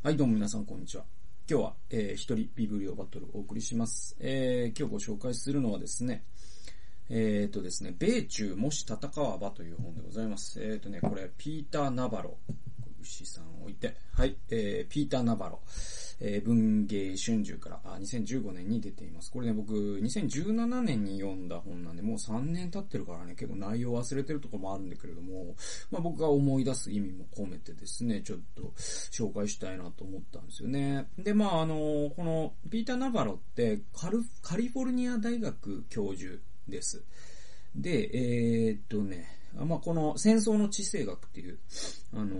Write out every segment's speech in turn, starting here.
はい、どうも皆さんこんにちは。今日は、えー、一人ビブリオバトルをお送りします。えー、今日ご紹介するのはですね、えーとですね、米中もし戦わばという本でございます。えーとね、これ、ピーター・ナバロ。牛さん置いて、はい、えー、ピーター・ナバロ。えー、文芸春秋から、あ、2015年に出ています。これね、僕、2017年に読んだ本なんで、もう3年経ってるからね、結構内容忘れてるとこもあるんだけれども、まあ僕が思い出す意味も込めてですね、ちょっと紹介したいなと思ったんですよね。で、まああの、この、ピーター・ナバロってカル、カリフォルニア大学教授です。で、えー、っとね、まあこの戦争の地政学っていう、あの、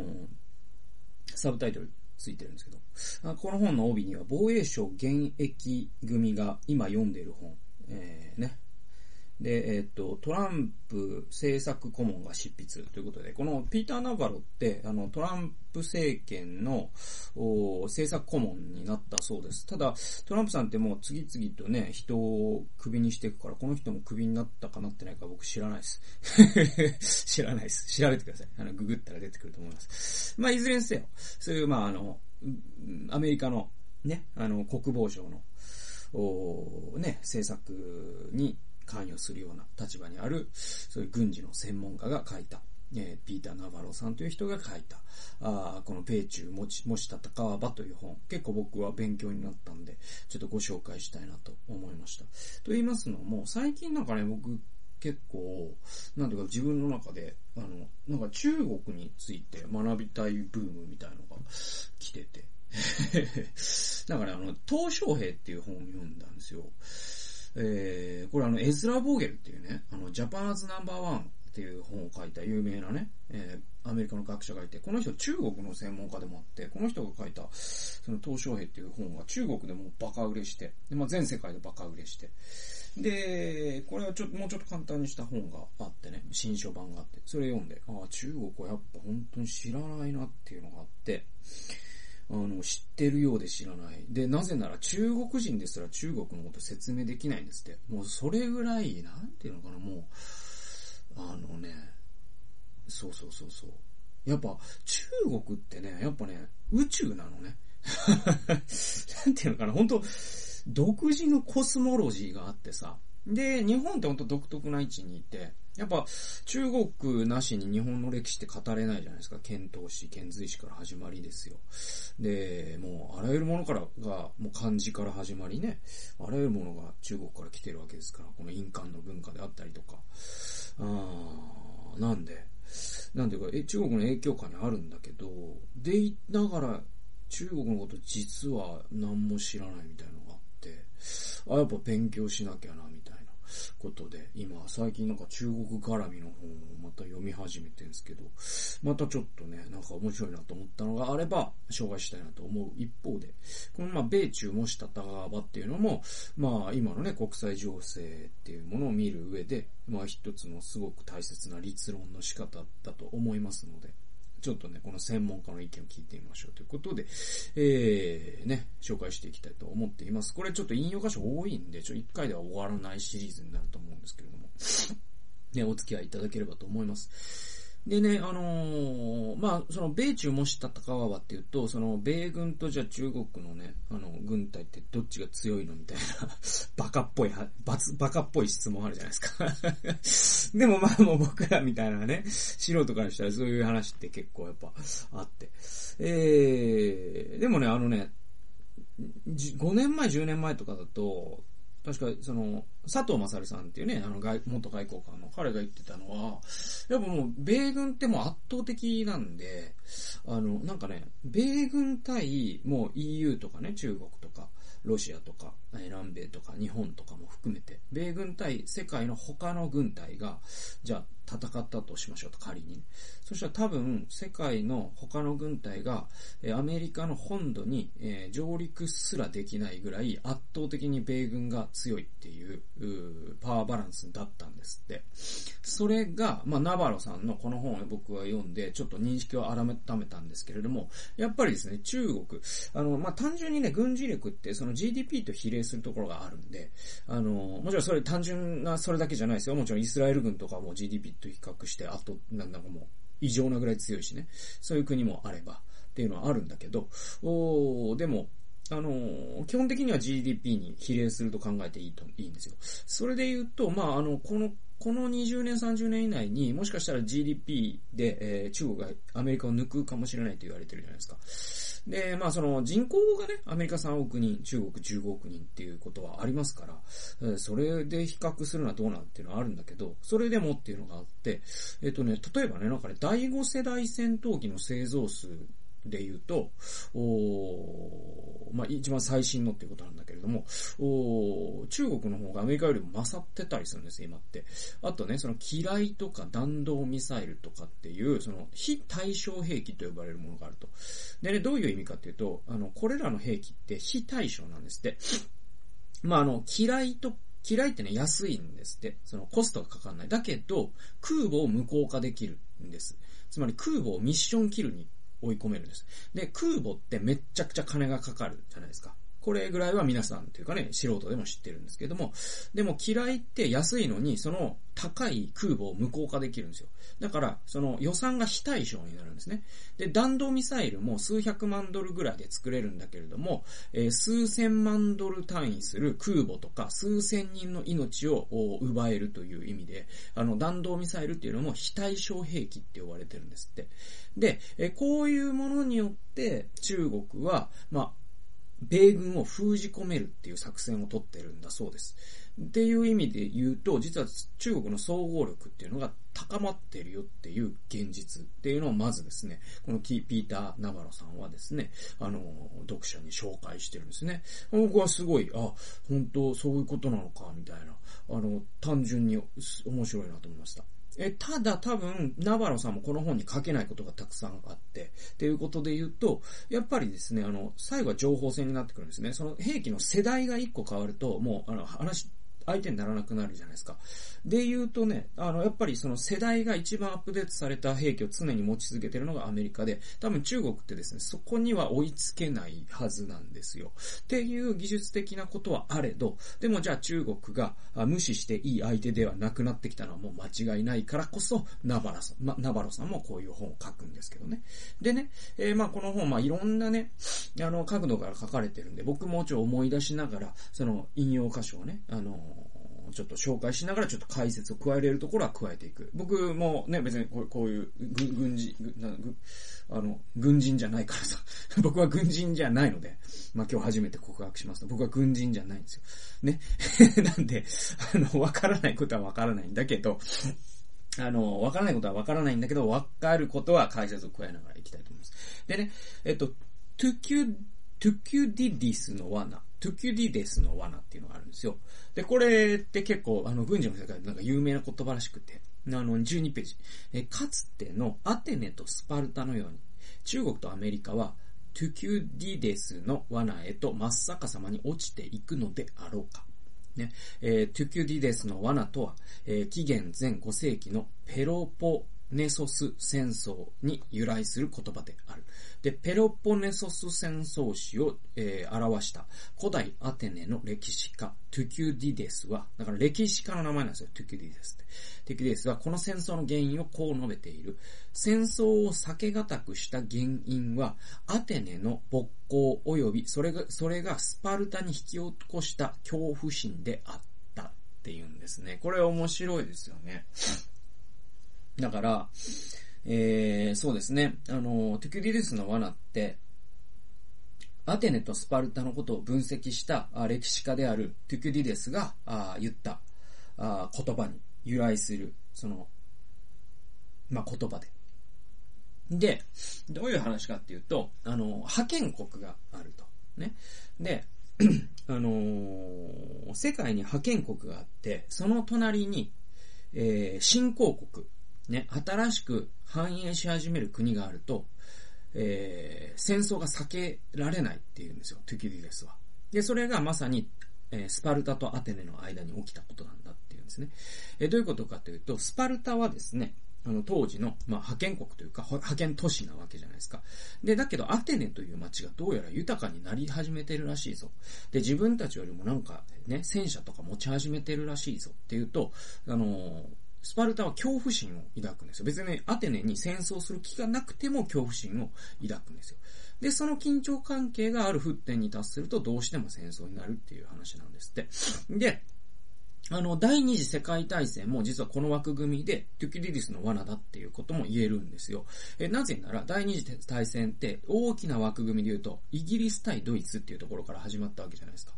サブタイトルついてるんですけど、この本の帯には防衛省現役組が今読んでいる本、えー、ね。で、えっ、と、トランプ政策顧問が執筆ということで、このピーター・ナバロって、あの、トランプ政権の政策顧問になったそうです。ただ、トランプさんってもう次々とね、人をクビにしていくから、この人もクビになったかなってないか僕知らないです。知らないです。調べてください。あの、ググったら出てくると思います。まあ、いずれにせよ、そういう、まあ、あの、アメリカのね、あの、国防省の、おね、政策に関与するような立場にある、そういう軍事の専門家が書いた、えー、ピーター・ナバロさんという人が書いた、あこの米中もし、もし戦わばという本、結構僕は勉強になったんで、ちょっとご紹介したいなと思いました。と言いますのも、最近なんかね、僕、結構、なんていうか自分の中で、あの、なんか中国について学びたいブームみたいのが来てて。だから、あの、東小平っていう本を読んだんですよ。えー、これあの、エズラ・ボーゲルっていうね、あの、ジャパンズナンバーワンっていう本を書いた有名なね、えー、アメリカの学者がいて、この人中国の専門家でもあって、この人が書いた、その東小平っていう本が中国でもバカ売れして、でまあ、全世界でバカ売れして、で、これはちょっと、もうちょっと簡単にした本があってね、新書版があって、それ読んで、ああ、中国はやっぱ本当に知らないなっていうのがあって、あの、知ってるようで知らない。で、なぜなら中国人ですら中国のこと説明できないんですって。もうそれぐらい、なんていうのかな、もう、あのね、そうそうそうそう。やっぱ中国ってね、やっぱね、宇宙なのね。なんていうのかな、本当独自のコスモロジーがあってさ。で、日本って本当独特な位置にいて、やっぱ中国なしに日本の歴史って語れないじゃないですか。遣唐使、遣隋使から始まりですよ。で、もうあらゆるものからが、もう漢字から始まりね、あらゆるものが中国から来てるわけですから、この印鑑の文化であったりとか。あーなんで、なんていうか、え、中国の影響下にあるんだけど、でいながら中国のこと実は何も知らないみたいなのがあって、あ、やっぱ勉強しなきゃな、みたいなことで、今、最近なんか中国絡みの本をまた読み始めてるんですけど、またちょっとね、なんか面白いなと思ったのがあれば、紹介したいなと思う一方で、このまあ、米中もし戦わばっていうのも、まあ、今のね、国際情勢っていうものを見る上で、まあ、一つのすごく大切な立論の仕方だと思いますので、ちょっとね、この専門家の意見を聞いてみましょうということで、えー、ね、紹介していきたいと思っています。これちょっと引用箇所多いんで、ちょ、一回では終わらないシリーズになると思うんですけれども、ね、お付き合いいただければと思います。でね、あのー、まあ、その、米中もし戦わばっていうと、その、米軍とじゃあ中国のね、あの、軍隊ってどっちが強いのみたいな、バカっぽい、バツ、バカっぽい質問あるじゃないですか。でもまあもう僕らみたいなね、素人からしたらそういう話って結構やっぱあって。えー、でもね、あのね、5年前、10年前とかだと、確か、その、佐藤勝さんっていうね、あの外、元外交官の彼が言ってたのは、やっぱもう、米軍ってもう圧倒的なんで、あの、なんかね、米軍対、もう EU とかね、中国とか、ロシアとか、南米とか、日本とかも含めて、米軍対世界の他の軍隊が、じゃあ、戦ったとしましょうと、仮に。そしたら多分、世界の他の軍隊が、えアメリカの本土に、え、上陸すらできないぐらい圧倒的に米軍が強いっていう、うパワーバランスだったんですって。それが、まあ、ナバロさんのこの本を僕は読んで、ちょっと認識を改めたんですけれども、やっぱりですね、中国、あの、まあ、単純にね、軍事力ってその GDP と比例するところがあるんで、あの、もちろんそれ単純なそれだけじゃないですよ。もちろんイスラエル軍とかも GDP と比較して、あと、なんだかもう、異常なぐらい強いしね。そういう国もあれば。っていうのはあるんだけど、おでも、あのー、基本的には GDP に比例すると考えていいと、いいんですよ。それで言うと、まあ、あの、この、この20年、30年以内に、もしかしたら GDP で、えー、中国がアメリカを抜くかもしれないと言われてるじゃないですか。で、まあその人口がね、アメリカ3億人、中国15億人っていうことはありますから、それで比較するのはどうなんっていうのはあるんだけど、それでもっていうのがあって、えっとね、例えばね、なんかね、第5世代戦闘機の製造数で言うと、おまあ、一番最新のっていうことなんだけれども、お中国の方がアメリカよりも勝ってたりするんです、今って。あとね、その機雷とか弾道ミサイルとかっていう、その非対称兵器と呼ばれるものがあると。でね、どういう意味かっていうと、あの、これらの兵器って非対称なんですって。まあ、あの、機雷と嫌いってね、安いんですって。そのコストがかかんない。だけど、空母を無効化できるんです。つまり空母をミッションキルに追い込めるんです。で、空母ってめっちゃくちゃ金がかかるじゃないですか。これぐらいは皆さんというかね、素人でも知ってるんですけども、でも嫌いって安いのに、その高い空母を無効化できるんですよ。だから、その予算が非対称になるんですね。で、弾道ミサイルも数百万ドルぐらいで作れるんだけれども、えー、数千万ドル単位する空母とか数千人の命を奪えるという意味で、あの、弾道ミサイルっていうのも非対称兵器って呼ばれてるんですって。で、えー、こういうものによって中国は、まあ、米軍を封じ込めるっていう作戦を取ってるんだそうです。っていう意味で言うと、実は中国の総合力っていうのが高まってるよっていう現実っていうのをまずですね、このピーター・ナバロさんはですね、あの、読者に紹介してるんですね。僕はすごい、あ、本当そういうことなのか、みたいな、あの、単純に面白いなと思いました。え、ただ多分、ナバロさんもこの本に書けないことがたくさんあって、っていうことで言うと、やっぱりですね、あの、最後は情報戦になってくるんですね。その兵器の世代が一個変わると、もう、あの、話、相手にならなくなるじゃないですか。で言うとね、あの、やっぱりその世代が一番アップデートされた兵器を常に持ち続けてるのがアメリカで、多分中国ってですね、そこには追いつけないはずなんですよ。っていう技術的なことはあれど、でもじゃあ中国が無視していい相手ではなくなってきたのはもう間違いないからこそ、ナバラさん、ま、ナバロさんもこういう本を書くんですけどね。でね、えー、まあこの本、まあいろんなね、あの、角度から書かれてるんで、僕もちょっと思い出しながら、その引用箇所をね、あのちょっと紹介しながらちょっと解説を加えれるところは加えていく。僕もね、別にこうこういう軍人、あの、軍人じゃないからさ。僕は軍人じゃないので、まあ今日初めて告白しますと、僕は軍人じゃないんですよ。ね。なんで、あの、わからないことはわからないんだけど、あの、わからないことはわからないんだけど、わかることは解説を加えながらいきたいと思います。でね、えっと、トゥキュ、トゥキュディディスの罠。トゥキュディデスの罠っていうのがあるんですよ。で、これって結構、あの、軍事の世界でなんか有名な言葉らしくて、あの、12ページ。え、かつてのアテネとスパルタのように、中国とアメリカは、トゥキュディデスの罠へと真っ逆さまに落ちていくのであろうか。ね、えー、トゥキュディデスの罠とは、えー、紀元前5世紀のペロポネソス戦争に由来する言葉である。で、ペロポネソス戦争史を、えー、著した古代アテネの歴史家、トゥキュディデスは、だから歴史家の名前なんですよ、トゥキュディデスって。トゥキュディデスはこの戦争の原因をこう述べている。戦争を避けがたくした原因は、アテネの勃興及び、それが、それがスパルタに引き起こした恐怖心であったっていうんですね。これ面白いですよね。だから、えー、そうですね。あの、テクディルスの罠って、アテネとスパルタのことを分析した歴史家であるトゥキュディデスが言った言葉に由来する、その、まあ、言葉で。で、どういう話かっていうと、あの、派遣国があると。ね。で、あの、世界に派遣国があって、その隣に、えー、新興国、ね、新しく繁栄し始める国があると、えー、戦争が避けられないっていうんですよ、トゥキディレスは。で、それがまさに、えー、スパルタとアテネの間に起きたことなんだっていうんですね。えー、どういうことかというと、スパルタはですね、あの、当時の、まあ、派遣国というか、派遣都市なわけじゃないですか。で、だけど、アテネという街がどうやら豊かになり始めてるらしいぞ。で、自分たちよりもなんか、ね、戦車とか持ち始めてるらしいぞっていうと、あのスパルタは恐怖心を抱くんですよ。別に、ね、アテネに戦争する気がなくても恐怖心を抱くんですよ。で、その緊張関係がある沸点に達するとどうしても戦争になるっていう話なんですって。で、あの、第二次世界大戦も実はこの枠組みで、トゥキリリスの罠だっていうことも言えるんですよ。え、なぜなら、第二次大戦って大きな枠組みで言うと、イギリス対ドイツっていうところから始まったわけじゃないですか。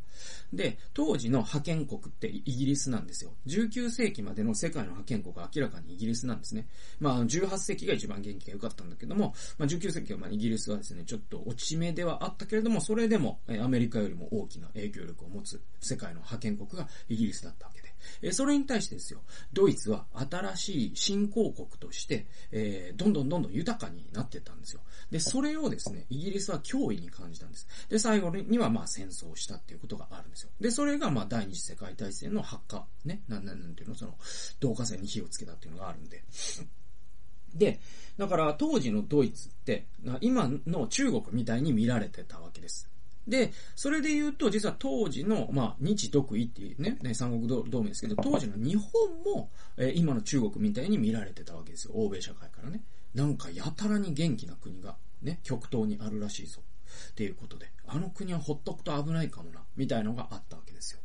で、当時の覇権国ってイギリスなんですよ。19世紀までの世界の覇権国は明らかにイギリスなんですね。まあ、18世紀が一番元気が良かったんだけども、まあ、19世紀はまあイギリスはですね、ちょっと落ち目ではあったけれども、それでもアメリカよりも大きな影響力を持つ世界の覇権国がイギリスだったわけで。えそれに対してですよ、ドイツは新しい新興国として、え、どんどんどんどん豊かになってったんですよ。で、それをですね、イギリスは脅威に感じたんです。で、最後にはまあ戦争をしたっていうことがあるんですよ。で、それがまあ第二次世界大戦の発火、ね、なんなんていうの、その、導火線に火をつけたっていうのがあるんで。で、だから当時のドイツって、今の中国みたいに見られてたわけです。で、それで言うと、実は当時の、まあ、日独位っていうね、ね三国同盟ですけど、当時の日本も、えー、今の中国みたいに見られてたわけですよ。欧米社会からね。なんかやたらに元気な国が、ね、極東にあるらしいぞ。っていうことで、あの国はほっとくと危ないかもな、みたいのがあったわけですよ。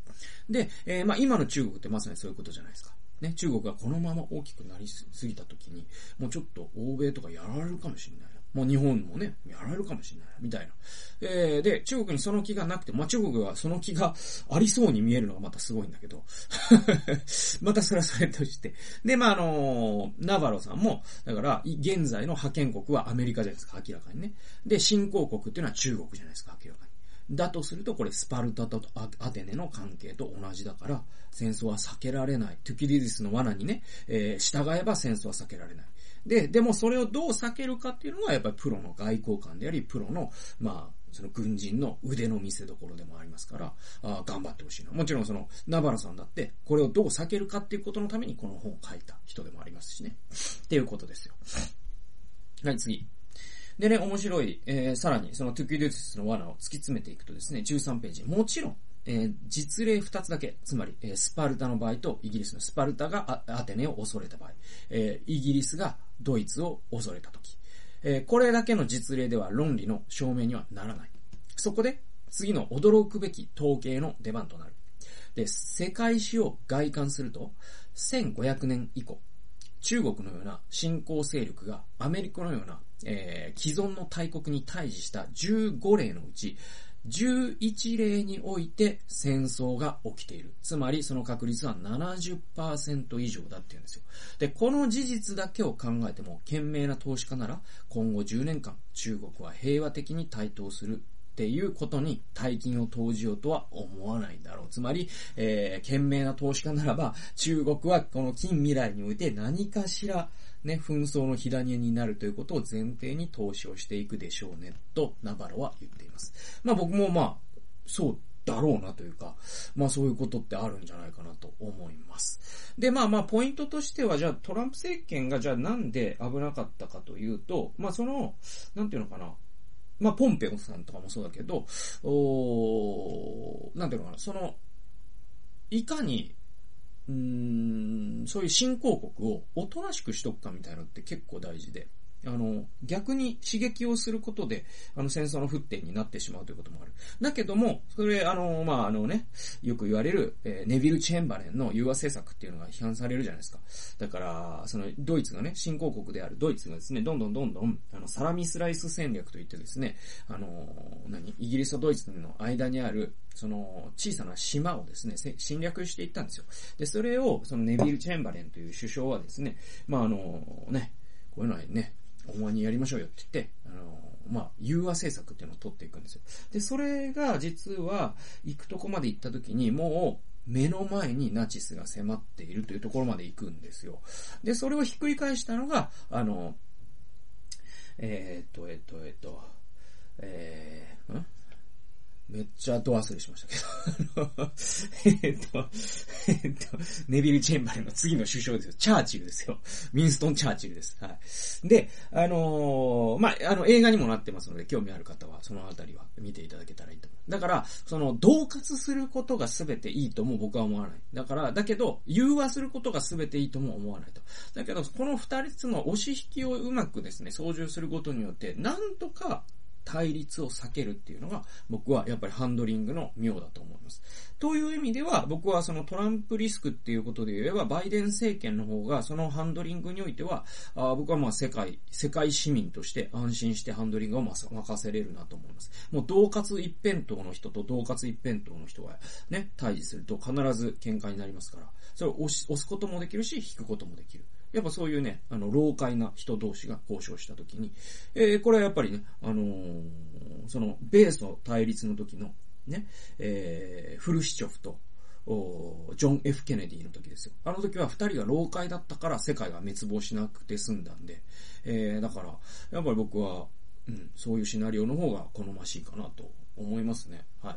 で、えー、まあ今の中国ってまさにそういうことじゃないですか。ね、中国がこのまま大きくなりすぎた時に、もうちょっと欧米とかやられるかもしれないもう日本もね、やられるかもしれない、みたいな。えー、で、中国にその気がなくて、まあ、中国はその気がありそうに見えるのがまたすごいんだけど、またそれはそれとして。で、まあ、あのー、ナバロさんも、だから、現在の覇権国はアメリカじゃないですか、明らかにね。で、新興国っていうのは中国じゃないですか、明らかに。だとすると、これ、スパルタとアテネの関係と同じだから、戦争は避けられない。トゥキリディスの罠にね、えー、従えば戦争は避けられない。で、でもそれをどう避けるかっていうのがやっぱりプロの外交官であり、プロの、まあ、その軍人の腕の見せ所でもありますから、あ頑張ってほしいな。もちろんその、ナバラさんだって、これをどう避けるかっていうことのためにこの本を書いた人でもありますしね。っていうことですよ。はい、次。でね、面白い、えー、さらにそのトゥキュデュースの罠を突き詰めていくとですね、13ページ。もちろん、えー、実例2つだけ、つまり、えー、スパルタの場合とイギリスのスパルタがアテネを恐れた場合、えー、イギリスがドイツを恐れたとき、えー、これだけの実例では論理の証明にはならない。そこで、次の驚くべき統計の出番となる。で、世界史を外観すると、1500年以降、中国のような新興勢力がアメリカのような、えー、既存の大国に対峙した15例のうち、11例において戦争が起きている。つまりその確率は70%以上だって言うんですよ。で、この事実だけを考えても、賢明な投資家なら今後10年間中国は平和的に台頭するっていうことに大金を投じようとは思わないだろう。つまり、えー、賢明な投資家ならば、中国はこの近未来において何かしらね、紛争の火種になるということを前提に投資をしていくでしょうね、と、ナバロは言っています。まあ僕もまあ、そうだろうなというか、まあそういうことってあるんじゃないかなと思います。で、まあまあポイントとしては、じゃあトランプ政権がじゃあなんで危なかったかというと、まあその、なんていうのかな、まあポンペオさんとかもそうだけど、おなんていうのかな、その、いかにうん、そういう新興国をおとなしくしとくかみたいなのって結構大事で。あの、逆に刺激をすることで、あの、戦争の沸点になってしまうということもある。だけども、それ、あの、まあ、あのね、よく言われる、えー、ネビル・チェンバレンの融和政策っていうのが批判されるじゃないですか。だから、その、ドイツがね、新興国であるドイツがですね、どんどんどんどん、あの、サラミスライス戦略といってですね、あの、何イギリスとドイツの間にある、その、小さな島をですね、侵略していったんですよ。で、それを、そのネビル・チェンバレンという首相はですね、まあ、あの、ね、こういうのはね、お前にやりましょうよって言って、あの、まあ、融和政策っていうのを取っていくんですよ。で、それが実は、行くとこまで行った時に、もう、目の前にナチスが迫っているというところまで行くんですよ。で、それをひっくり返したのが、あの、えー、っと、えー、っと、えー、っと、えー、ん？めっちちょっと忘れしましたけど。えっと、えっと、ネビル・チェンバレンの次の首相ですよ。チャーチルですよ。ウィンストン・チャーチルです。はい。で、あのー、まあ、あの、映画にもなってますので、興味ある方は、そのあたりは見ていただけたらいいと思う。だから、その、同活することが全ていいとも僕は思わない。だから、だけど、融和することが全ていいとも思わないと。だけど、この二つの押し引きをうまくですね、操縦することによって、なんとか、対立を避けるっていうのが、僕はやっぱりハンドリングの妙だと思います。という意味では、僕はそのトランプリスクっていうことで言えば、バイデン政権の方が、そのハンドリングにおいては、あ僕はまあ世界、世界市民として安心してハンドリングを任せれるなと思います。もう同活一辺倒の人と同活一辺倒の人がね、対峙すると必ず喧嘩になりますから、それを押すこともできるし、引くこともできる。やっぱそういうね、あの、老快な人同士が交渉したときに、えー、これはやっぱりね、あのー、その、米ソ対立の時の、ね、えー、フルシチョフと、ジョン・ F・ ケネディの時ですよ。あの時は二人が老快だったから世界が滅亡しなくて済んだんで、えー、だから、やっぱり僕は、うん、そういうシナリオの方が好ましいかなと思いますね。はい。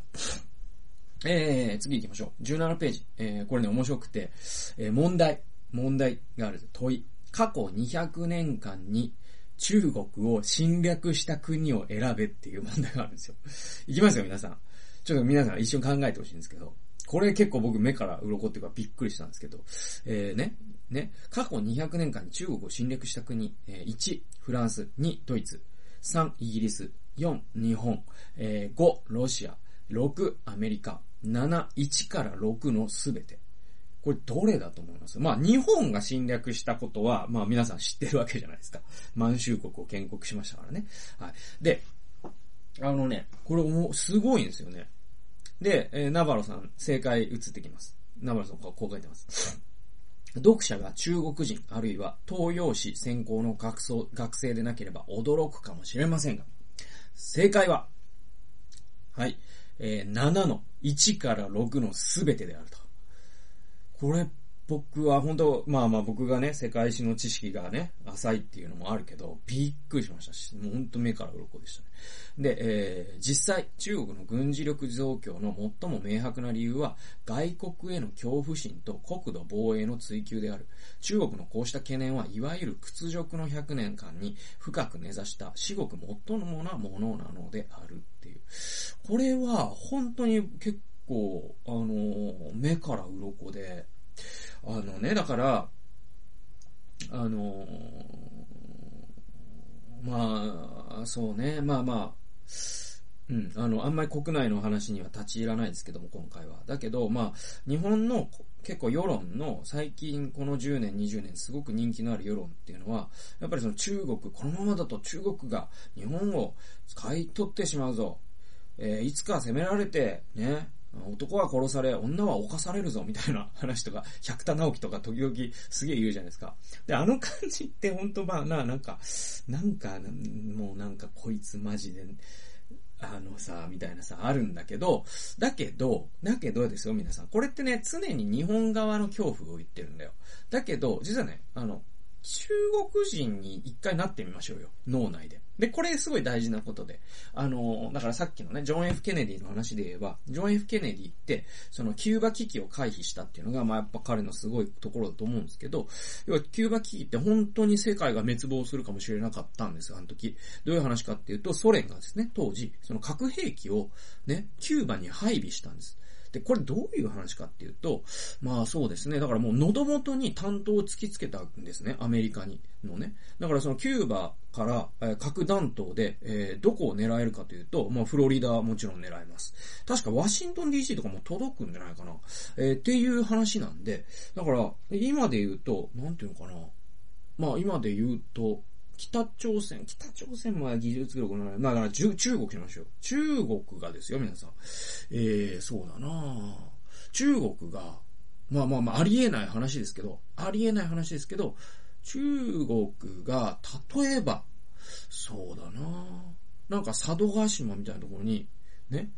えー、次行きましょう。17ページ。えー、これね、面白くて、えー、問題。問題がある問い。過去200年間に中国を侵略した国を選べっていう問題があるんですよ。いきますよ、皆さん。ちょっと皆さん一緒に考えてほしいんですけど。これ結構僕目から鱗っていうかびっくりしたんですけど。えー、ね？ね？過去200年間に中国を侵略した国。えー、1、フランス。2、ドイツ。3、イギリス。4、日本。えー、5、ロシア。6、アメリカ。7、1から6のすべて。これどれだと思います？まあ日本が侵略したことは、まあ皆さん知ってるわけじゃないですか。満州国を建国しましたからね。はい。で、あのね、これもすごいんですよね。で、えー、ナバロさん、正解映ってきます。ナバロさんこう書いてます。読者が中国人、あるいは東洋史専攻の学学生でなければ驚くかもしれませんが、正解は、はい、えー、7の1から6のすべてであると。これ、僕は本当まあまあ僕がね、世界史の知識がね、浅いっていうのもあるけど、びっくりしましたし、もう本当目から鱗でしたね。で、えー、実際、中国の軍事力増強の最も明白な理由は、外国への恐怖心と国土防衛の追求である。中国のこうした懸念は、いわゆる屈辱の100年間に深く根ざした至極最もなものなのであるっていう。これは、本当に結構、あの、目から鱗で、あのね、だから、あの、まあ、そうね、まあまあ、うん、あの、あんまり国内の話には立ち入らないですけども、今回は。だけど、まあ、日本の結構世論の最近この10年、20年すごく人気のある世論っていうのは、やっぱりその中国、このままだと中国が日本を買い取ってしまうぞ。えー、いつか攻められて、ね、男は殺され、女は犯されるぞ、みたいな 話とか、百田直樹とか時々すげえ言うじゃないですか。で、あの感じって本当まあな、なんか、なんか、もうなんかこいつマジで、あのさ、みたいなさ、あるんだけど、だけど、だけどですよ、皆さん。これってね、常に日本側の恐怖を言ってるんだよ。だけど、実はね、あの、中国人に一回なってみましょうよ。脳内で。で、これすごい大事なことで。あの、だからさっきのね、ジョン・ F・ ケネディの話で言えば、ジョン・ F・ ケネディって、そのキューバ危機を回避したっていうのが、まあやっぱ彼のすごいところだと思うんですけど、要はキューバ危機って本当に世界が滅亡するかもしれなかったんですよ、あの時。どういう話かっていうと、ソ連がですね、当時、その核兵器をね、キューバに配備したんです。で、これどういう話かっていうと、まあそうですね。だからもう喉元に担当を突きつけたんですね。アメリカに。のね。だからそのキューバから、え、核弾頭で、えー、どこを狙えるかというと、まあフロリダはもちろん狙えます。確かワシントン DC とかも届くんじゃないかな。えー、っていう話なんで、だから、今で言うと、なんていうのかな。まあ今で言うと、北朝鮮、北朝鮮も技術力のない、まあだから中国しましょう。中国がですよ、皆さん。えー、そうだな中国が、まあまあまあ、ありえない話ですけど、ありえない話ですけど、中国が、例えば、そうだななんか佐渡島みたいなところに、ね、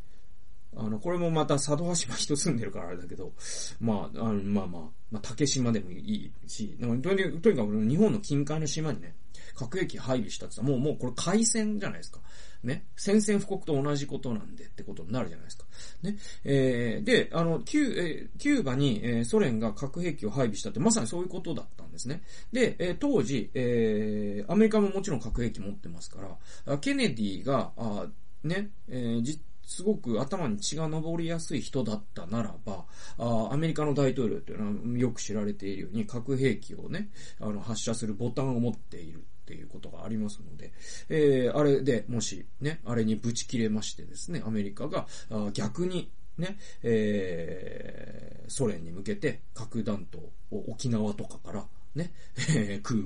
あの、これもまた佐渡島人住んでるからあれだけど、まあ、あのまあまあ、まあ、竹島でもいいし、とにかく日本の近海の島にね、核兵器配備したってさもう、もうこれ海戦じゃないですか。ね。宣戦布告と同じことなんでってことになるじゃないですか。ね。えー、で、あの、キュえー、キューバに、えー、ソ連が核兵器を配備したってまさにそういうことだったんですね。で、えー、当時、えー、アメリカももちろん核兵器持ってますから、ケネディが、あね、えー、じすごく頭に血が上りやすい人だったならば、あアメリカの大統領というのはよく知られているように核兵器をね、あの発射するボタンを持っているっていうことがありますので、えー、あれでもしね、あれにぶち切れましてですね、アメリカが逆にね、えー、ソ連に向けて核弾頭を沖縄とかからね、えー、空、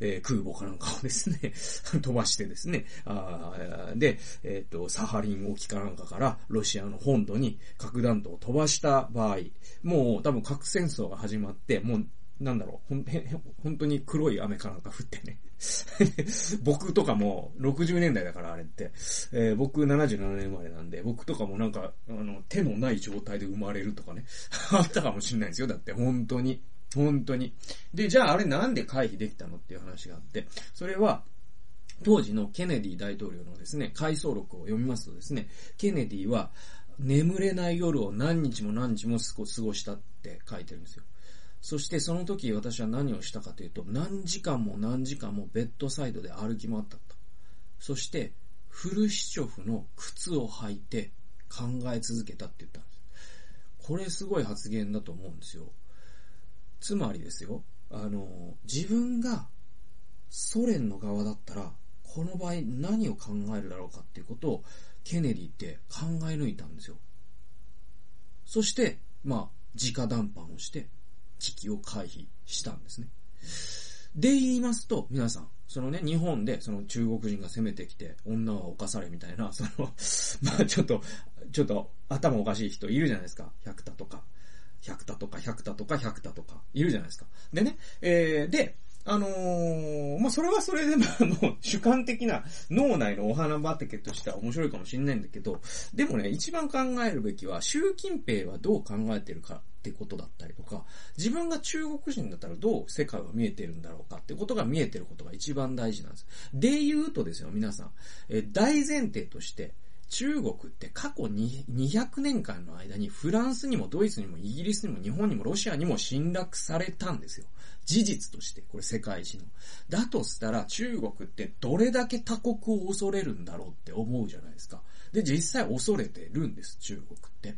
えー、空母かなんかをですね、飛ばしてですね、あで、えっ、ー、と、サハリン沖かなんかからロシアの本土に核弾頭を飛ばした場合、もう多分核戦争が始まって、もうなんだろう、ほん、へ、本当に黒い雨かなんか降ってね。僕とかも、60年代だからあれって、えー、僕77年生まれなんで、僕とかもなんか、あの、手のない状態で生まれるとかね、あったかもしんないですよ。だって、本当に。本当に。で、じゃああれなんで回避できたの？っていう話があって、それは、当時のケネディ大統領のですね、回想録を読みますとですね、ケネディは、眠れない夜を何日も何日も過ごしたって書いてるんですよ。そしてその時私は何をしたかというと、何時間も何時間もベッドサイドで歩き回ったと。そして、フルシチョフの靴を履いて考え続けたって言ったんです。これすごい発言だと思うんですよ。つまりですよ、あの、自分がソ連の側だったら、この場合何を考えるだろうかっていうことを、ケネディって考え抜いたんですよ。そして、まあ、直談判をして、危機を回避したんですね。で言いますと、皆さん、そのね、日本でその中国人が攻めてきて、女は犯されみたいな、その、まあちょっと、ちょっと頭おかしい人いるじゃないですか。百田とか。百田とか、百田とか、百田とか、いるじゃないですか。でね、えー、で、あのー、まあ、それはそれで、まあ、もう、主観的な脳内のお花畑としては面白いかもしれないんだけど、でもね、一番考えるべきは、習近平はどう考えてるかってことだったりとか、自分が中国人だったらどう世界は見えてるんだろうかってことが見えてることが一番大事なんです。で言うとですよ、皆さん、え大前提として、中国って過去に200年間の間にフランスにもドイツにもイギリスにも日本にもロシアにも侵略されたんですよ。事実として、これ世界史の。だとしたら中国ってどれだけ他国を恐れるんだろうって思うじゃないですか。で、実際恐れてるんです、中国って。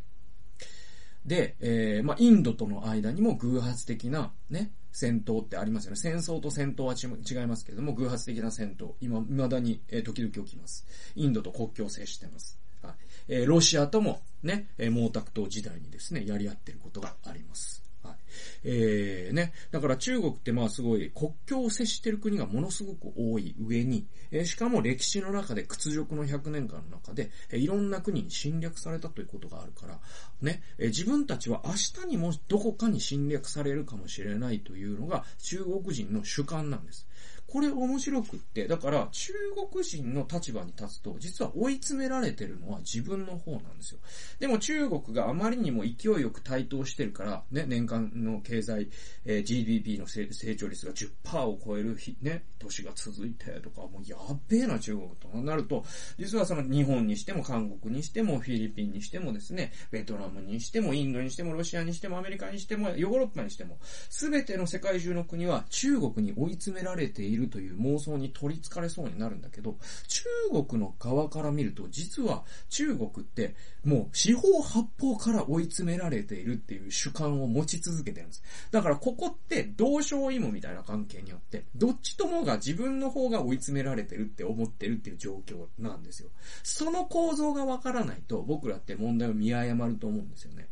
で、えー、まあ、インドとの間にも偶発的な、ね、戦闘ってありますよね。戦争と戦闘は違いますけれども、偶発的な戦闘、今、未だに、えー、時々起きます。インドと国境を接してます。はい。えー、ロシアとも、ね、えー、毛沢東時代にですね、やり合ってることがあります。えー、ね。だから中国ってまあすごい国境を接してる国がものすごく多い上に、えー、しかも歴史の中で屈辱の100年間の中で、えー、いろんな国に侵略されたということがあるから、ね、えー、自分たちは明日にもどこかに侵略されるかもしれないというのが中国人の主観なんです。これ面白くって、だから中国人の立場に立つと、実は追い詰められてるのは自分の方なんですよ。でも中国があまりにも勢いよく台頭してるから、ね、年間の経済、えー、GDP の成長率が10%を超える日、ね、年が続いてとか、もうやっべえな中国となると、実はその日本にしても韓国にしてもフィリピンにしてもですね、ベトナムにしてもインドにしてもロシアにしてもアメリカにしてもヨーロッパにしても、すべての世界中の国は中国に追い詰められているるという妄想に取り憑かれそうになるんだけど、中国の側から見ると、実は中国ってもう四方八方から追い詰められているっていう主観を持ち続けてるんです。だからここって同床異夢みたいな関係によって、どっちともが自分の方が追い詰められてるって思ってるっていう状況なんですよ。その構造がわからないと僕らって問題を見誤ると思うんですよね。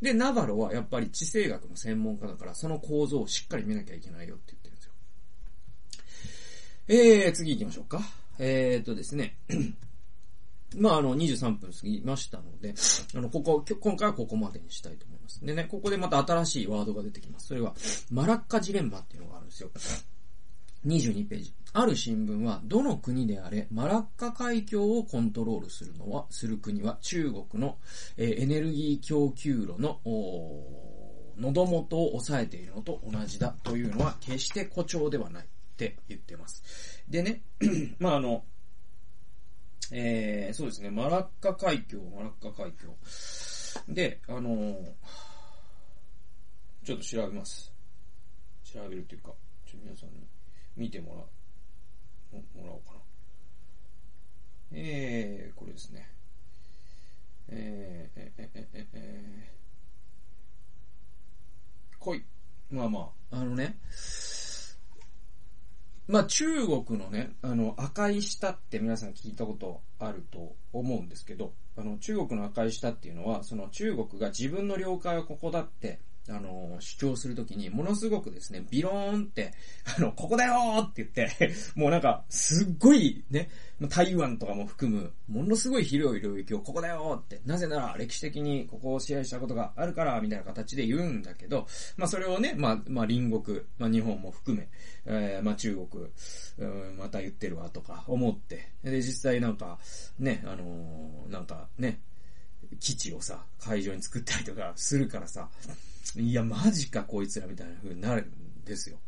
で、ナバロはやっぱり地政学の専門家だから、その構造をしっかり見なきゃいけないよって言ってえー、次行きましょうか。えーっとですね。まあ、あの、23分過ぎましたので、あの、ここ、今回はここまでにしたいと思います。でね、ここでまた新しいワードが出てきます。それは、マラッカジレンマっていうのがあるんですよ。22ページ。ある新聞は、どの国であれ、マラッカ海峡をコントロールするのは、する国は中国の、えー、エネルギー供給路の、喉元を押さえているのと同じだというのは決して誇張ではないって言ってます。でね、まああの、えー、そうですね、マラッカ海峡、マラッカ海峡。で、あのー、ちょっと調べます。調べるっていうか、ちょっと皆さんに見てもらう、もらおうかな。えー、これですね。えー、えー、えー、えー、えー、来い。まあまあ、あのね、まあ中国のね、あの赤い舌って皆さん聞いたことあると思うんですけど、あの中国の赤い舌っていうのは、その中国が自分の領海をここだってあの、主張するときに、ものすごくですね、ビローンって、あの、ここだよーって言って もうなんか、すっごいね、台湾とかも含む、ものすごい広い領域をここだよーって、なぜなら歴史的にここを支配したことがあるから、みたいな形で言うんだけど、まあそれをね、まあ、まあ隣国、まあ日本も含め、えー、まあ中国、うん、また言ってるわとか思って、で、実際なんか、ね、あのー、なんかね、基地をさ、会場に作ったりとかするからさ、いや、マジかこいつらみたいな風になるんですよ。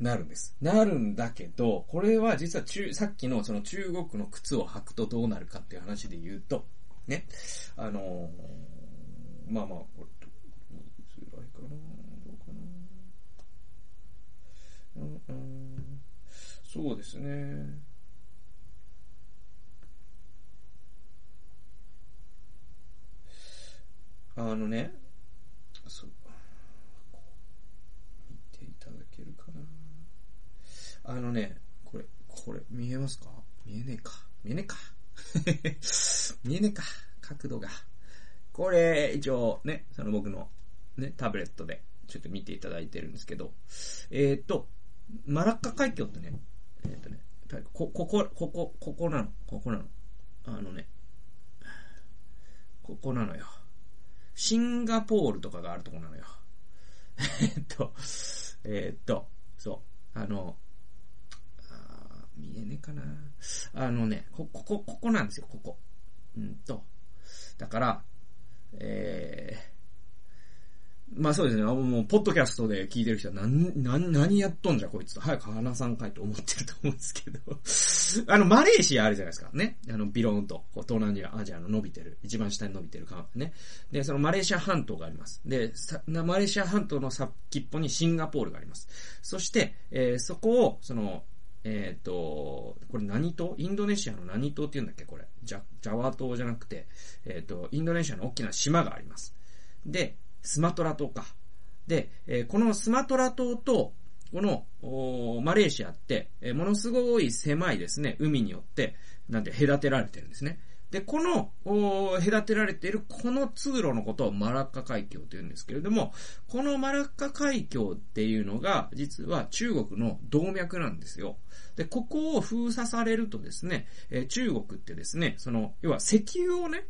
なるんです。なるんだけど、これは実は中、さっきのその中国の靴を履くとどうなるかっていう話で言うと、ね、あのー、まあまあ、これ、どうすらいかなどうかなうん、うん、そうですね。あのね、そう、見ていただけるかな。あのね、これ、これ、見えますか？見えねえか。見えねえか。見えねえか。角度が。これ、一応ね、その僕のね、タブレットでちょっと見ていただいてるんですけど、えっ、と、マラッカ海峡ってね、えっ、とね、こ、ここ、ここ、ここなの、ここなの。あのね、ここなのよ。シンガポールとかがあるとこなのよ。えっと、えー、っと、そう、あの、見えねえかな。あのね、こ、ここ、ここなんですよ、ここ。うんと。だから、えー、まあそうですね。もう、ポッドキャストで聞いてる人は、何、何、何やっとんじゃこいつと。早く話さんかいと思ってると思うんですけど。あの、マレーシアあるじゃないですか。ね。あの、ビローンと、こう、東南アジアの伸びてる、一番下に伸びてるか、ね。で、そのマレーシア半島があります。で、マレーシア半島の先っぽにシンガポールがあります。そして、えー、そこを、その、えっ、ー、と、これ何島？インドネシアの何島って言うんだっけこれ。ジャ、ジャワ島じゃなくて、えっ、ー、と、インドネシアの大きな島があります。で、スマトラ島か。で、えー、このスマトラ島と、この、マレーシアって、え、ものすごい狭いですね、海によって、なんて隔てられてるんですね。で、この、隔てられているこの通路のことをマラッカ海峡と言うんですけれども、このマラッカ海峡っていうのが、実は中国の動脈なんですよ。で、ここを封鎖されるとですね、え、中国ってですね、その、要は石油をね、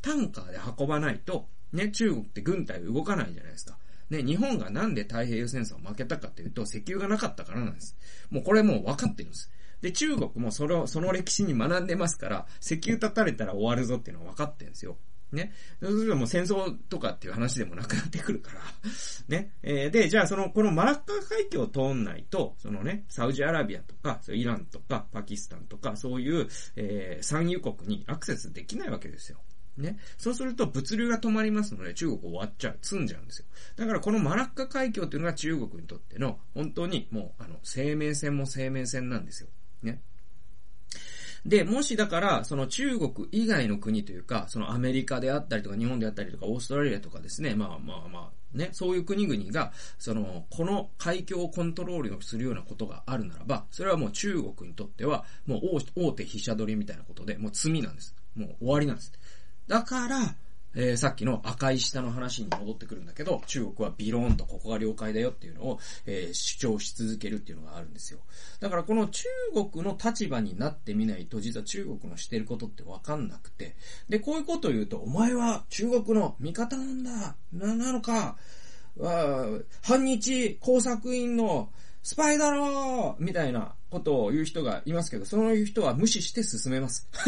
タンカーで運ばないと、ね、中国って軍隊動かないじゃないですか。ね、日本がなんで太平洋戦争を負けたかっていうと、石油がなかったからなんです。もうこれもう分かってるんです。で、中国もそれを、その歴史に学んでますから、石油立たれたら終わるぞっていうのは分かってるんですよ。ね。そうするともう戦争とかっていう話でもなくなってくるから。ね。えー、で、じゃあその、このマラッカ海峡を通んないと、そのね、サウジアラビアとか、イランとか、パキスタンとか、そういう、えー、産油国にアクセスできないわけですよ。ね。そうすると物流が止まりますので中国終わっちゃう、積んじゃうんですよ。だからこのマラッカ海峡っていうのが中国にとっての本当にもうあの生命線も生命線なんですよ。ね。で、もしだから、その中国以外の国というか、そのアメリカであったりとか、日本であったりとか、オーストラリアとかですね、まあまあまあ、ね、そういう国々が、その、この海峡をコントロールするようなことがあるならば、それはもう中国にとっては、もう大手飛車取りみたいなことで、もう罪なんです。もう終わりなんです。だから、えー、さっきの赤い下の話に戻ってくるんだけど、中国はビローンとここが了解だよっていうのを、えー、主張し続けるっていうのがあるんですよ。だからこの中国の立場になってみないと、実は中国のしてることってわかんなくて、で、こういうことを言うと、お前は中国の味方なんだ。な、なのか、反日工作員のスパイだろーみたいなことを言う人がいますけど、その言う人は無視して進めます。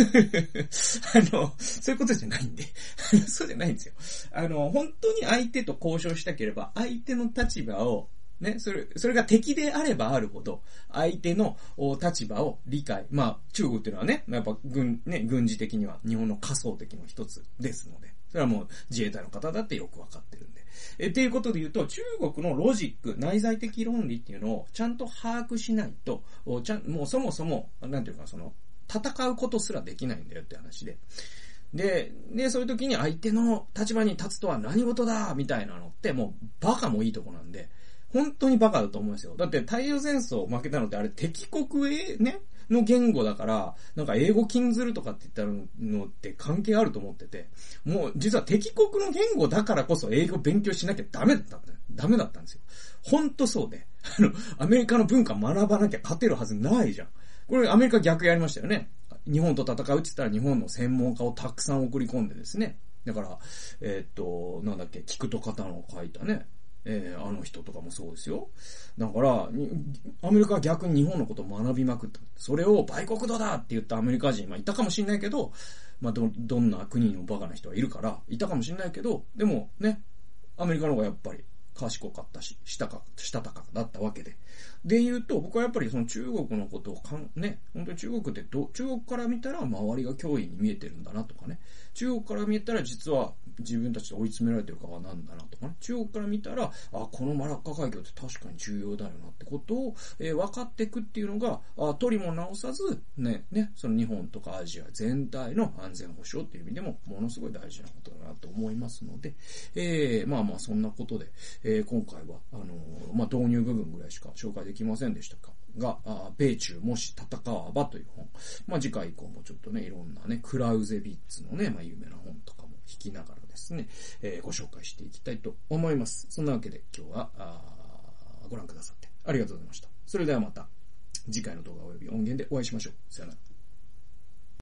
あの、そういうことじゃないんで。そうじゃないんですよ。あの、本当に相手と交渉したければ、相手の立場をね、それ、それが敵であればあるほど、相手の立場を理解。まあ、中国っていうのはね、やっぱ軍、ね、軍事的には日本の仮想的の一つですので、それはもう自衛隊の方だってよくわかってるんで。え、っていうことで言うと、中国のロジック、内在的論理っていうのをちゃんと把握しないと、ちゃん、もうそもそも、なんていうか、その、戦うことすらできないんだよって話で。で、で、そういう時に相手の立場に立つとは何事だみたいなのって、もうバカもいいとこなんで、本当にバカだと思うんですよ。だって太陽戦争負けたのってあれ敵国へね、の言語だから、なんか英語禁ずるとかって言ったのって関係あると思ってて、もう実は敵国の言語だからこそ英語勉強しなきゃダメだったんだよ。ダメだったんですよ。ほんとそうで。あの、アメリカの文化学ばなきゃ勝てるはずないじゃん。これアメリカ逆やりましたよね。日本と戦うって言ったら日本の専門家をたくさん送り込んでですね。だから、えー、っと、なんだっけ、聞くと方の書いたね、えー、あの人とかもそうですよ。だから、アメリカは逆に日本のことを学びまくった。それを売国度だって言ったアメリカ人、まあいたかもしんないけど、まあど、どんな国にもバカな人はいるから、いたかもしんないけど、でもね、アメリカの方がやっぱり賢かったし、したか、したたかだったわけで。で言うと、僕はやっぱりその中国のことをかん、ね、本当に中国ってど、中国から見たら周りが脅威に見えてるんだなとかね。中国から見えたら実は自分たちで追い詰められてる側なんだなとかね。中国から見たら、あ、このマラッカ海峡って確かに重要だよなってことを、えー、分かっていくっていうのが、あ取りも直さず、ね、ね、その日本とかアジア全体の安全保障っていう意味でも、ものすごい大事なことだなと思いますので、えー、まあまあそんなことで、えー、今回は、あのー、まあ導入部分ぐらいしか紹介できませんでしたか。が、米中もし戦わばという本。まあ、次回以降もちょっとね、いろんなね、クラウゼビッツのね、まあ、有名な本とかも引きながらですね、えー、ご紹介していきたいと思います。そんなわけで今日は、あご覧くださってありがとうございました。それではまた、次回の動画及び音源でお会いしましょう。さよなら。